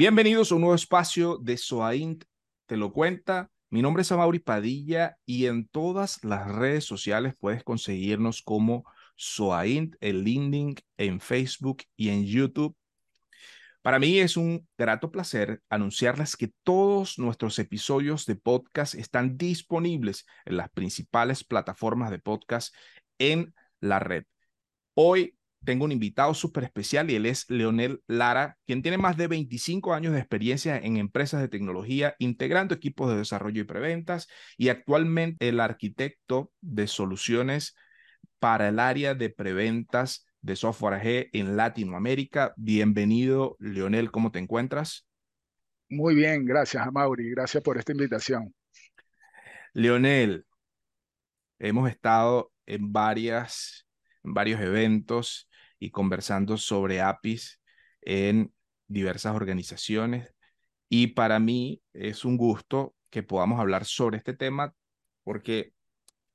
Bienvenidos a un nuevo espacio de Soaint Te lo cuenta. Mi nombre es Amaury Padilla y en todas las redes sociales puedes conseguirnos como Soaint, el LinkedIn, en Facebook y en YouTube. Para mí es un grato placer anunciarles que todos nuestros episodios de podcast están disponibles en las principales plataformas de podcast en la red. Hoy tengo un invitado súper especial y él es Leonel Lara, quien tiene más de 25 años de experiencia en empresas de tecnología, integrando equipos de desarrollo y preventas y actualmente el arquitecto de soluciones para el área de preventas de software G en Latinoamérica. Bienvenido, Leonel, ¿cómo te encuentras? Muy bien, gracias, Mauri. Gracias por esta invitación. Leonel, hemos estado en varias en varios eventos y conversando sobre APIs en diversas organizaciones. Y para mí es un gusto que podamos hablar sobre este tema porque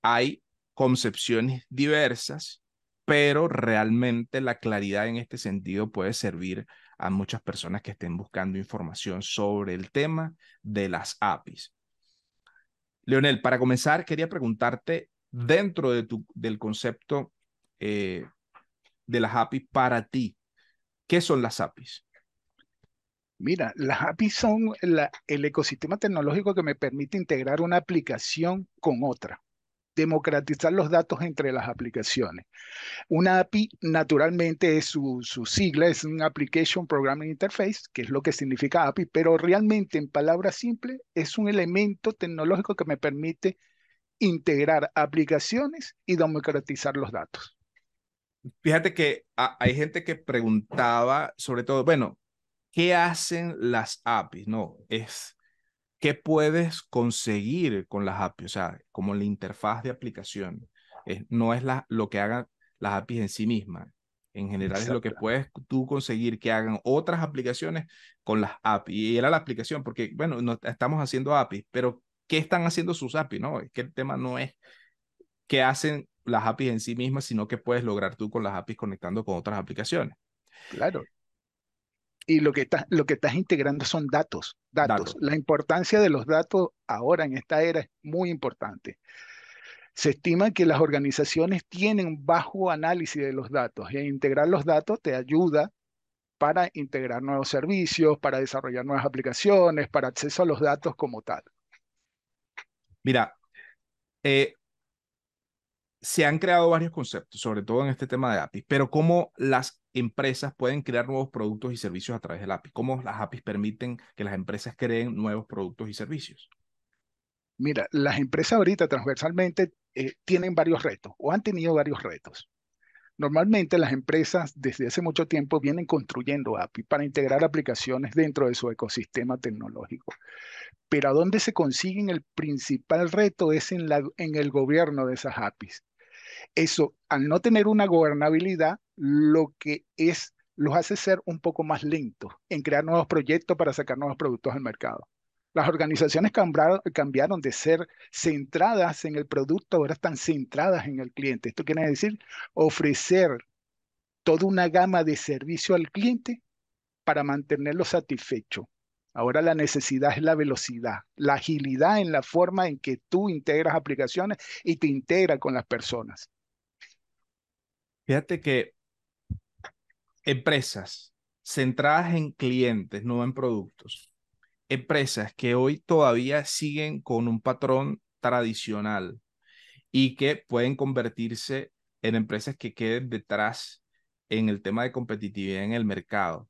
hay concepciones diversas, pero realmente la claridad en este sentido puede servir a muchas personas que estén buscando información sobre el tema de las APIs. Leonel, para comenzar, quería preguntarte, dentro de tu, del concepto eh, de las APIs para ti. ¿Qué son las APIs? Mira, las APIs son el ecosistema tecnológico que me permite integrar una aplicación con otra, democratizar los datos entre las aplicaciones. Una API, naturalmente, es su, su sigla, es un Application Programming Interface, que es lo que significa API, pero realmente, en palabras simples, es un elemento tecnológico que me permite integrar aplicaciones y democratizar los datos. Fíjate que hay gente que preguntaba, sobre todo, bueno, ¿qué hacen las APIs? No, es qué puedes conseguir con las APIs, o sea, como la interfaz de aplicación. no es la, lo que hagan las APIs en sí mismas. En general es lo que puedes tú conseguir que hagan otras aplicaciones con las APIs. Y era la aplicación, porque, bueno, no, estamos haciendo APIs, pero ¿qué están haciendo sus APIs? No, es que el tema no es qué hacen las APIs en sí mismas, sino que puedes lograr tú con las APIs conectando con otras aplicaciones. Claro. Y lo que, estás, lo que estás integrando son datos, datos, La importancia de los datos ahora en esta era es muy importante. Se estima que las organizaciones tienen bajo análisis de los datos y integrar los datos te ayuda para integrar nuevos servicios, para desarrollar nuevas aplicaciones, para acceso a los datos como tal. Mira, eh, se han creado varios conceptos, sobre todo en este tema de APIs, pero cómo las empresas pueden crear nuevos productos y servicios a través del API, cómo las APIs permiten que las empresas creen nuevos productos y servicios. Mira, las empresas ahorita transversalmente eh, tienen varios retos o han tenido varios retos. Normalmente las empresas desde hace mucho tiempo vienen construyendo API para integrar aplicaciones dentro de su ecosistema tecnológico. Pero a dónde se consiguen el principal reto es en, en el gobierno de esas APIs. Eso, al no tener una gobernabilidad, lo que es, los hace ser un poco más lentos en crear nuevos proyectos para sacar nuevos productos al mercado. Las organizaciones cambiaron, de ser centradas en el producto, ahora están centradas en el cliente. Esto quiere decir ofrecer toda una gama de servicio al cliente para mantenerlo satisfecho. Ahora la necesidad es la velocidad, la agilidad en la forma en que tú integras aplicaciones y te integras con las personas. Fíjate que empresas centradas en clientes, no en productos, empresas que hoy todavía siguen con un patrón tradicional y que pueden convertirse en empresas que queden detrás en el tema de competitividad en el mercado.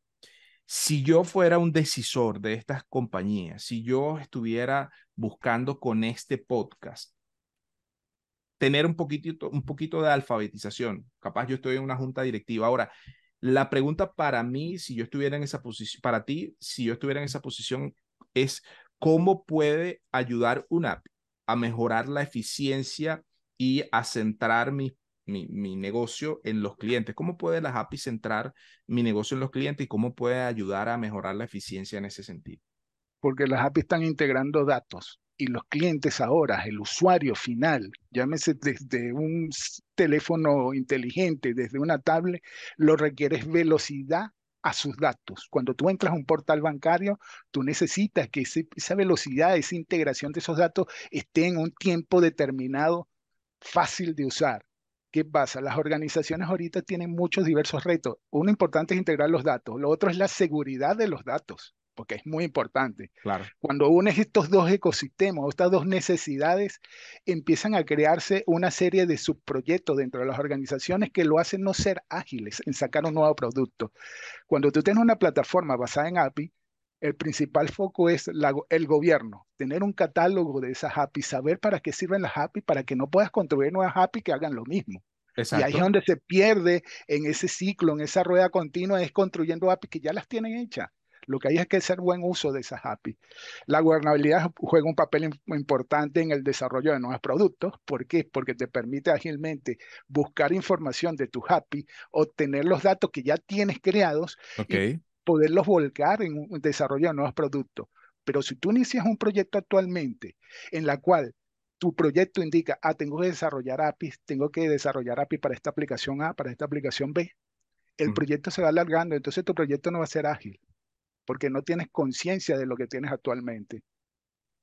Si yo fuera un decisor de estas compañías, si yo estuviera buscando con este podcast tener un poquitito, un poquito de alfabetización. Capaz yo estoy en una junta directiva. Ahora, la pregunta para mí, si yo estuviera en esa posición, para ti, si yo estuviera en esa posición, es cómo puede ayudar una app a mejorar la eficiencia y a centrar mi, mi, mi, negocio en los clientes. ¿Cómo puede las API centrar mi negocio en los clientes y cómo puede ayudar a mejorar la eficiencia en ese sentido? Porque las API están integrando datos y los clientes ahora, el usuario final, llámese desde un teléfono inteligente, desde una tablet, lo requiere es velocidad a sus datos. Cuando tú entras a un portal bancario, tú necesitas que esa velocidad, esa integración de esos datos esté en un tiempo determinado, fácil de usar. ¿Qué pasa? Las organizaciones ahorita tienen muchos diversos retos. Uno importante es integrar los datos. Lo otro es la seguridad de los datos porque es muy importante. Claro. Cuando unes estos dos ecosistemas, estas dos necesidades, empiezan a crearse una serie de subproyectos dentro de las organizaciones que lo hacen no ser ágiles en sacar un nuevo producto. Cuando tú tienes una plataforma basada en API, el principal foco es el gobierno, tener un catálogo de esas API, saber para qué sirven las API, para que no puedas construir nuevas API que hagan lo mismo. Y ahí es donde se pierde en ese ciclo, en esa rueda continua, es construyendo API que ya las tienen hechas. Lo que hay es que hacer buen uso de esas API. La gobernabilidad juega un papel importante en el desarrollo de nuevos productos. ¿Por qué? Porque te permite ágilmente buscar información de tus API, obtener los datos que ya tienes creados y poderlos volcar en un desarrollo de nuevos productos. Pero si tú inicias un proyecto actualmente en la cual tu proyecto indica, ah, tengo que desarrollar APIs, tengo que desarrollar API para esta aplicación A, para esta aplicación B, el mm. proyecto se va alargando, entonces tu proyecto no va a ser ágil porque no tienes conciencia de lo que tienes actualmente.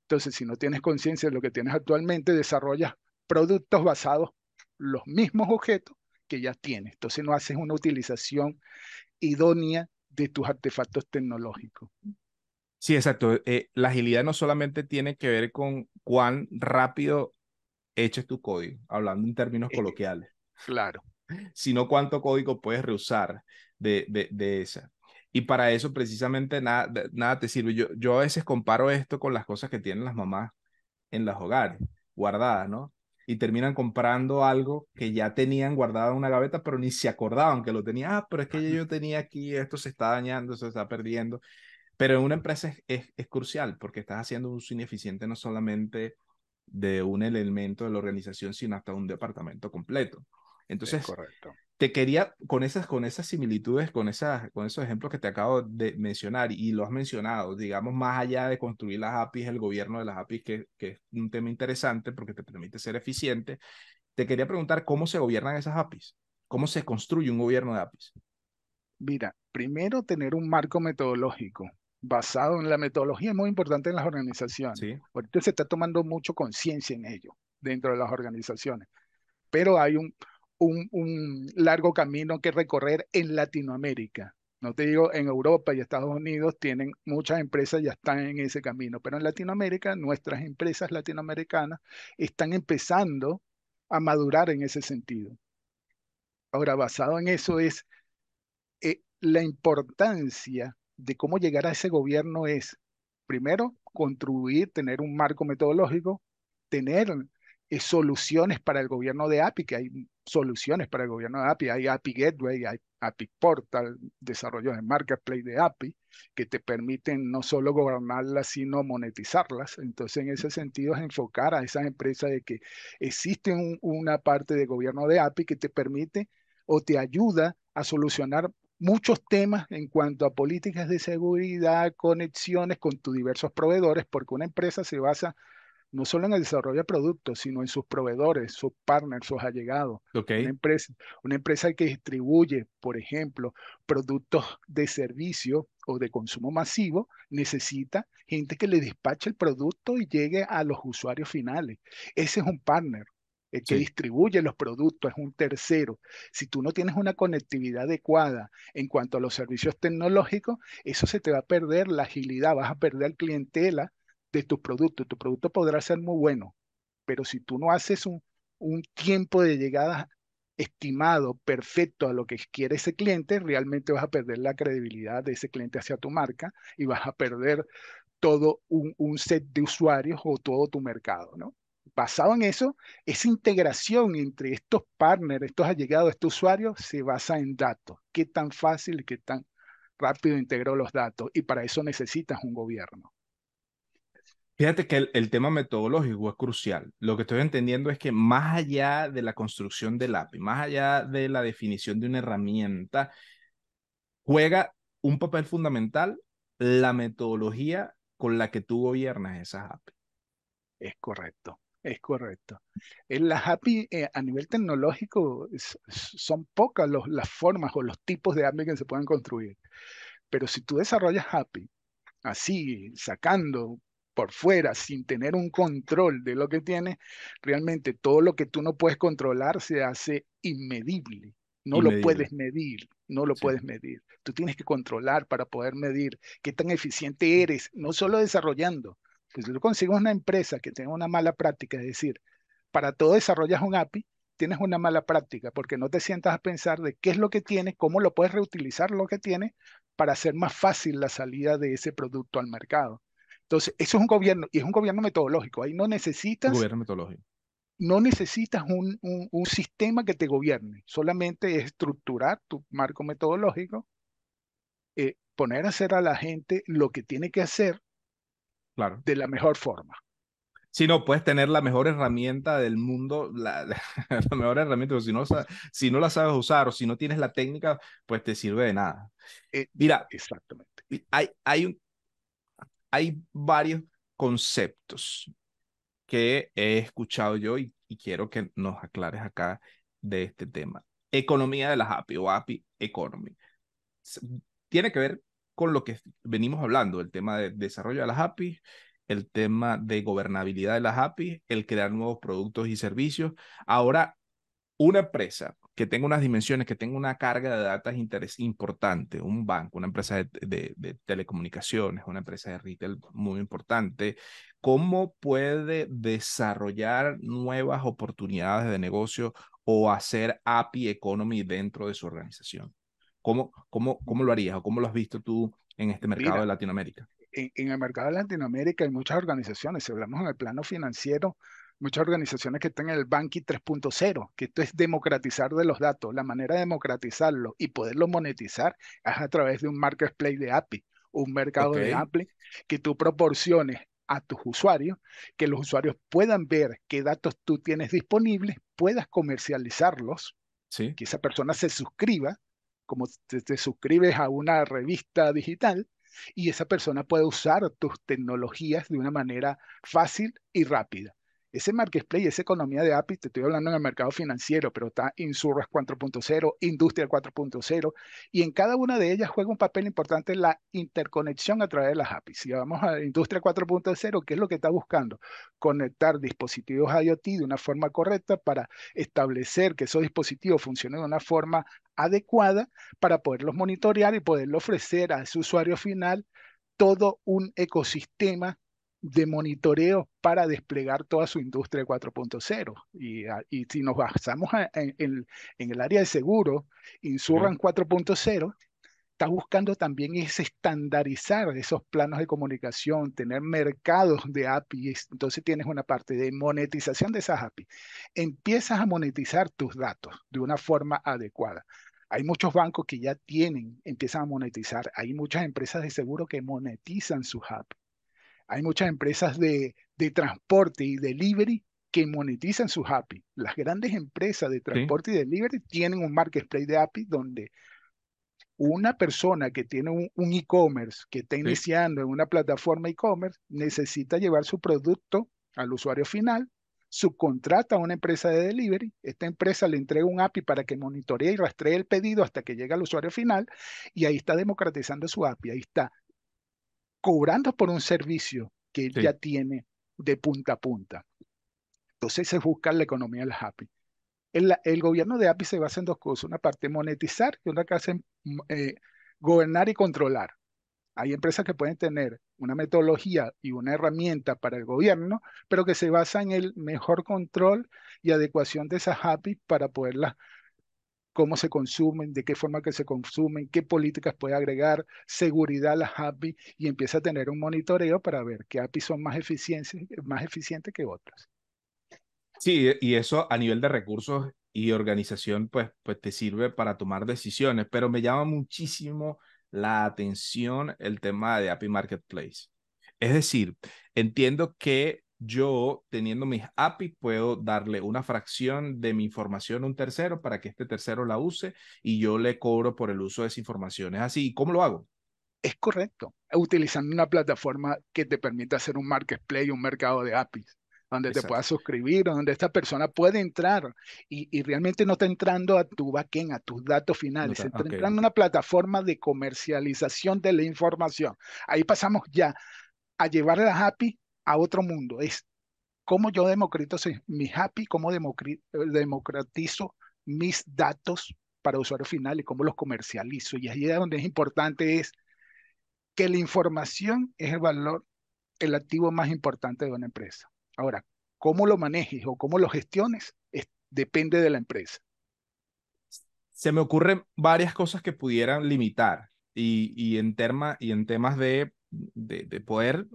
Entonces, si no tienes conciencia de lo que tienes actualmente, desarrollas productos basados en los mismos objetos que ya tienes. Entonces, no haces una utilización idónea de tus artefactos tecnológicos. Sí, exacto. Eh, la agilidad no solamente tiene que ver con cuán rápido eches tu código, hablando en términos eh, coloquiales. Claro. Sino cuánto código puedes reusar de, de, de esa. Y para eso precisamente nada, nada te sirve. Yo, yo a veces comparo esto con las cosas que tienen las mamás en los hogares, guardadas, ¿no? Y terminan comprando algo que ya tenían guardado en una gaveta, pero ni se acordaban que lo tenía. Ah, pero es que yo tenía aquí, esto se está dañando, se está perdiendo. Pero en una empresa es, es, es crucial porque estás haciendo un uso ineficiente no solamente de un elemento de la organización, sino hasta un departamento completo. Entonces, correcto te quería, con esas, con esas similitudes, con, esas, con esos ejemplos que te acabo de mencionar y lo has mencionado, digamos, más allá de construir las APIs, el gobierno de las APIs, que, que es un tema interesante porque te permite ser eficiente, te quería preguntar cómo se gobiernan esas APIs, cómo se construye un gobierno de APIs. Mira, primero tener un marco metodológico basado en la metodología es muy importante en las organizaciones. Sí. Ahorita se está tomando mucho conciencia en ello dentro de las organizaciones, pero hay un, un, largo camino que recorrer en Latinoamérica. No te digo, en Europa y Estados Unidos tienen muchas empresas, ya están en ese camino, pero en Latinoamérica, nuestras empresas latinoamericanas están empezando a madurar en ese sentido. Ahora, basado en eso es eh, la importancia de cómo llegar a ese gobierno es, primero, construir, tener un marco metodológico, tener eh, soluciones para el gobierno de API, que hay soluciones para el gobierno de API. Hay API Gateway, hay API Portal, desarrollo de marketplace de API, que te permiten no solo gobernarlas, sino monetizarlas. Entonces, en ese sentido, es enfocar a esas empresas de que existe una parte de gobierno de API que te permite o te ayuda a solucionar muchos temas en cuanto a políticas de seguridad, conexiones con tus diversos proveedores, porque una empresa se basa no solo en el desarrollo de productos, sino en sus proveedores, sus partners, sus allegados. Una, empresa, una empresa que distribuye, por ejemplo, productos de servicio o de consumo masivo, necesita gente que le despache el producto y llegue a los usuarios finales. Ese es un partner. El que distribuye los productos es un tercero. Si tú no tienes una conectividad adecuada en cuanto a los servicios tecnológicos, eso se te va a perder la agilidad, vas a perder clientela de tus productos. Tu producto podrá ser muy bueno, pero si tú no haces un, un tiempo de llegada estimado, perfecto a lo que quiere ese cliente, realmente vas a perder la credibilidad de ese cliente hacia tu marca y vas a perder todo un, un set de usuarios o todo tu mercado, ¿no? Basado en eso, esa integración entre estos partners, estos allegados, estos usuarios, se basa en datos. ¿Qué tan fácil qué tan rápido integro los datos? Y para eso necesitas un gobierno. Fíjate que el, tema metodológico es crucial. Lo que estoy entendiendo es que más allá de la construcción del API, más allá de la definición de una herramienta, juega un papel fundamental la metodología con la que tú gobiernas esas API. Es correcto. Es correcto. En las API eh, a nivel tecnológico son pocas las formas o los tipos de API que se pueden construir. Pero si tú desarrollas API así, sacando por fuera, sin tener un control de lo que tienes, realmente todo lo que tú no puedes controlar se hace inmedible. No lo puedes medir, no lo puedes medir. Tú tienes que controlar para poder medir qué tan eficiente eres, no solo desarrollando, pues si tú consigues una empresa que tenga una mala práctica, es decir, para todo desarrollas un API, tienes una mala práctica porque no te sientas a pensar de qué es lo que tienes, cómo lo puedes reutilizar lo que tienes para hacer más fácil la salida de ese producto al mercado. Entonces, eso es un gobierno y es un gobierno metodológico. Ahí no necesitas... gobierno metodológico. No necesitas un, un, sistema que te gobierne, solamente es estructurar tu marco metodológico, eh, poner a hacer a la gente lo que tiene que hacer claro. de la mejor forma. Si no, puedes tener la mejor herramienta del mundo, la, mejor herramienta, pero si no, si no la sabes usar o si no tienes la técnica, pues te sirve de nada. Eh, Mira, exactamente. Hay, hay, un, hay varios conceptos que he escuchado yo y, quiero que nos aclares acá de este tema. Economía de las API o API Economy. Tiene que ver con lo que venimos hablando, el tema de desarrollo de las APIs, el tema de gobernabilidad de las APIs, el crear nuevos productos y servicios. Ahora, una empresa que tenga unas dimensiones, que tenga una carga de datos interés importante, un banco, una empresa de, de, telecomunicaciones, una empresa de retail muy importante, ¿cómo puede desarrollar nuevas oportunidades de negocio o hacer API Economy dentro de su organización? ¿Cómo, cómo, cómo lo harías o cómo lo has visto tú en este mercado de Latinoamérica? En, el mercado de Latinoamérica hay muchas organizaciones, si hablamos en el plano financiero, muchas organizaciones que están en el Banking 3.0, que esto es democratizar de los datos. La manera de democratizarlo y poderlo monetizar es a través de un marketplace de API, un mercado de API que tú proporciones a tus usuarios, que los usuarios puedan ver qué datos tú tienes disponibles, puedas comercializarlos, sí. que esa persona se suscriba como te, suscribes a una revista digital y esa persona puede usar tus tecnologías de una manera fácil y rápida. Ese marketplace, esa economía de API, te estoy hablando en el mercado financiero, pero está Insurras 4.0, Industria 4.0, y en cada una de ellas juega un papel importante la interconexión a través de las APIs. Si vamos a Industria 4.0, ¿qué es lo que está buscando? Conectar dispositivos IoT de una forma correcta para establecer que esos dispositivos funcionen de una forma adecuada para poderlos monitorear y poderlo ofrecer a ese usuario final todo un ecosistema de monitoreo para desplegar toda su industria 4.0. Y, ah, y, si nos basamos en, el área de seguro, Insurran 4.0 está buscando también es estandarizar esos planos de comunicación, tener mercados de APIs. Entonces tienes una parte de monetización de esas APIs. Empiezas a monetizar tus datos de una forma adecuada. Hay muchos bancos que ya tienen, empiezan a monetizar. Hay muchas empresas de seguro que monetizan sus APIs. Hay muchas empresas de, transporte y delivery que monetizan sus API. Las grandes empresas de transporte y delivery tienen un marketplace de API donde una persona que tiene un e-commerce, que está iniciando en una plataforma e-commerce, necesita llevar su producto al usuario final, subcontrata a una empresa de delivery, esta empresa le entrega un API para que monitoree y rastree el pedido hasta que llegue al usuario final y ahí está democratizando su API, ahí está cobrando por un servicio que ya tiene de punta a punta. Entonces se busca la economía del API. El, el, gobierno de API se basa en dos cosas. Una parte monetizar y otra cosa mm, eh, gobernar y controlar. Hay empresas que pueden tener una metodología y una herramienta para el gobierno, pero que se basa en el mejor control y adecuación de esas API para poderlas cómo se consumen, de qué forma que se consumen, qué políticas puede agregar, seguridad a las API y empieza a tener un monitoreo para ver qué API son más eficientes, más eficientes que otras. Sí, y eso a nivel de recursos y organización, pues, pues te sirve para tomar decisiones, pero me llama muchísimo la atención el tema de API Marketplace. Es decir, entiendo que yo teniendo mis APIs puedo darle una fracción de mi información a un tercero para que este tercero la use y yo le cobro por el uso de esa información. ¿Es así? ¿Cómo lo hago? Es correcto, utilizando una plataforma que te permita hacer un marketplace, un mercado de APIs. donde te puedas suscribir, donde esta persona puede entrar y, realmente no está entrando a tu backend, a tus datos finales, está, entrando a una plataforma de comercialización de la información. Ahí pasamos ya a llevar la API a otro mundo. Es cómo yo democratizo mi API, cómo democratizo mis datos para usuario final y cómo los comercializo. Y ahí es donde es importante es que la información es el valor, el activo más importante de una empresa. Ahora, cómo lo manejes o cómo lo gestiones depende de la empresa. Se me ocurren varias cosas que pudieran limitar y, y, en, y en temas de, de, poder,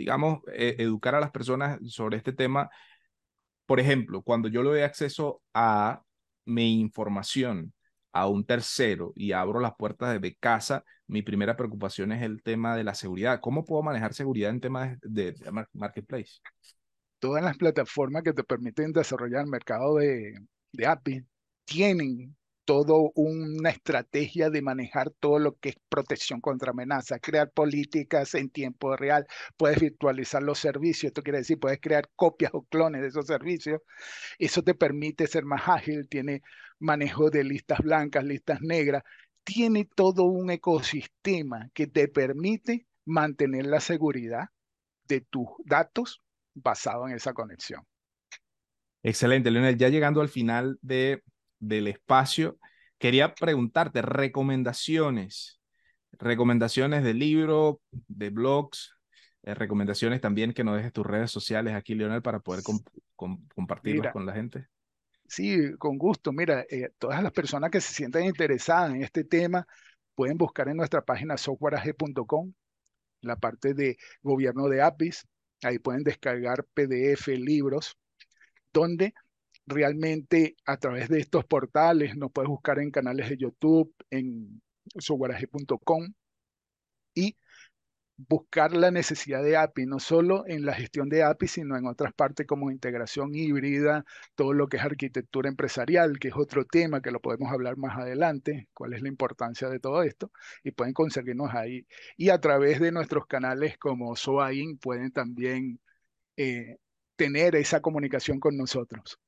digamos, e, educar a las personas sobre este tema. Por ejemplo, cuando yo le doy acceso a mi información a un tercero y abro las puertas de casa, mi primera preocupación es el tema de la seguridad. ¿Cómo puedo manejar seguridad en temas de, de marketplace? todas las plataformas que te permiten desarrollar el mercado de, de API tienen toda una estrategia de manejar todo lo que es protección contra amenaza, crear políticas en tiempo real, puedes virtualizar los servicios, esto quiere decir, puedes crear copias o clones de esos servicios, eso te permite ser más ágil, tiene manejo de listas blancas, listas negras, tiene todo un ecosistema que te permite mantener la seguridad de tus datos basado en esa conexión. Excelente, Leonel. Ya llegando al final de, del espacio, quería preguntarte recomendaciones, recomendaciones de libro, de blogs, eh, recomendaciones también que nos dejes tus redes sociales aquí, Leonel, para poder compartirlas con la gente. Sí, con gusto. Mira, eh, todas las personas que se sientan interesadas en este tema pueden buscar en nuestra página softwareag.com la parte de gobierno de APIs Ahí pueden descargar PDF, libros, donde realmente a través de estos portales nos puedes buscar en canales de YouTube, en softwareag.com y buscar la necesidad de API, no solo en la gestión de API, sino en otras partes como integración híbrida, todo lo que es arquitectura empresarial, que es otro tema que lo podemos hablar más adelante, cuál es la importancia de todo esto, y pueden conseguirnos ahí. Y a través de nuestros canales como SOAIN pueden también eh, tener esa comunicación con nosotros.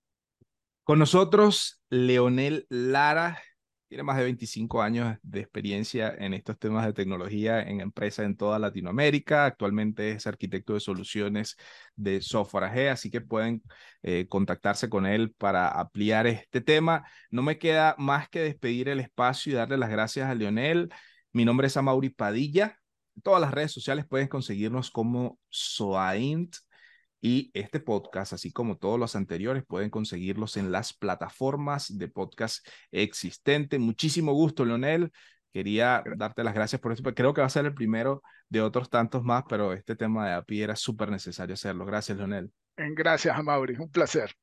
Con nosotros, Leonel Lara, tiene más de 25 años de experiencia en estos temas de tecnología en empresas en toda Latinoamérica. Actualmente es arquitecto de soluciones de software AG, así que pueden eh, contactarse con él para ampliar este tema. No me queda más que despedir el espacio y darle las gracias a Leonel. Mi nombre es Amaury Padilla. En todas las redes sociales pueden conseguirnos como Soaint y este podcast, así como todos los anteriores, pueden conseguirlos en las plataformas de podcast existentes. Muchísimo gusto, Leonel. Quería darte las gracias por esto, creo que va a ser el primero de otros tantos más, pero este tema de API era súper necesario hacerlo. Gracias, Leonel. Gracias, Amaury. Un placer.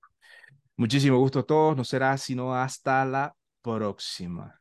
Muchísimo gusto a todos. No será sino hasta la próxima.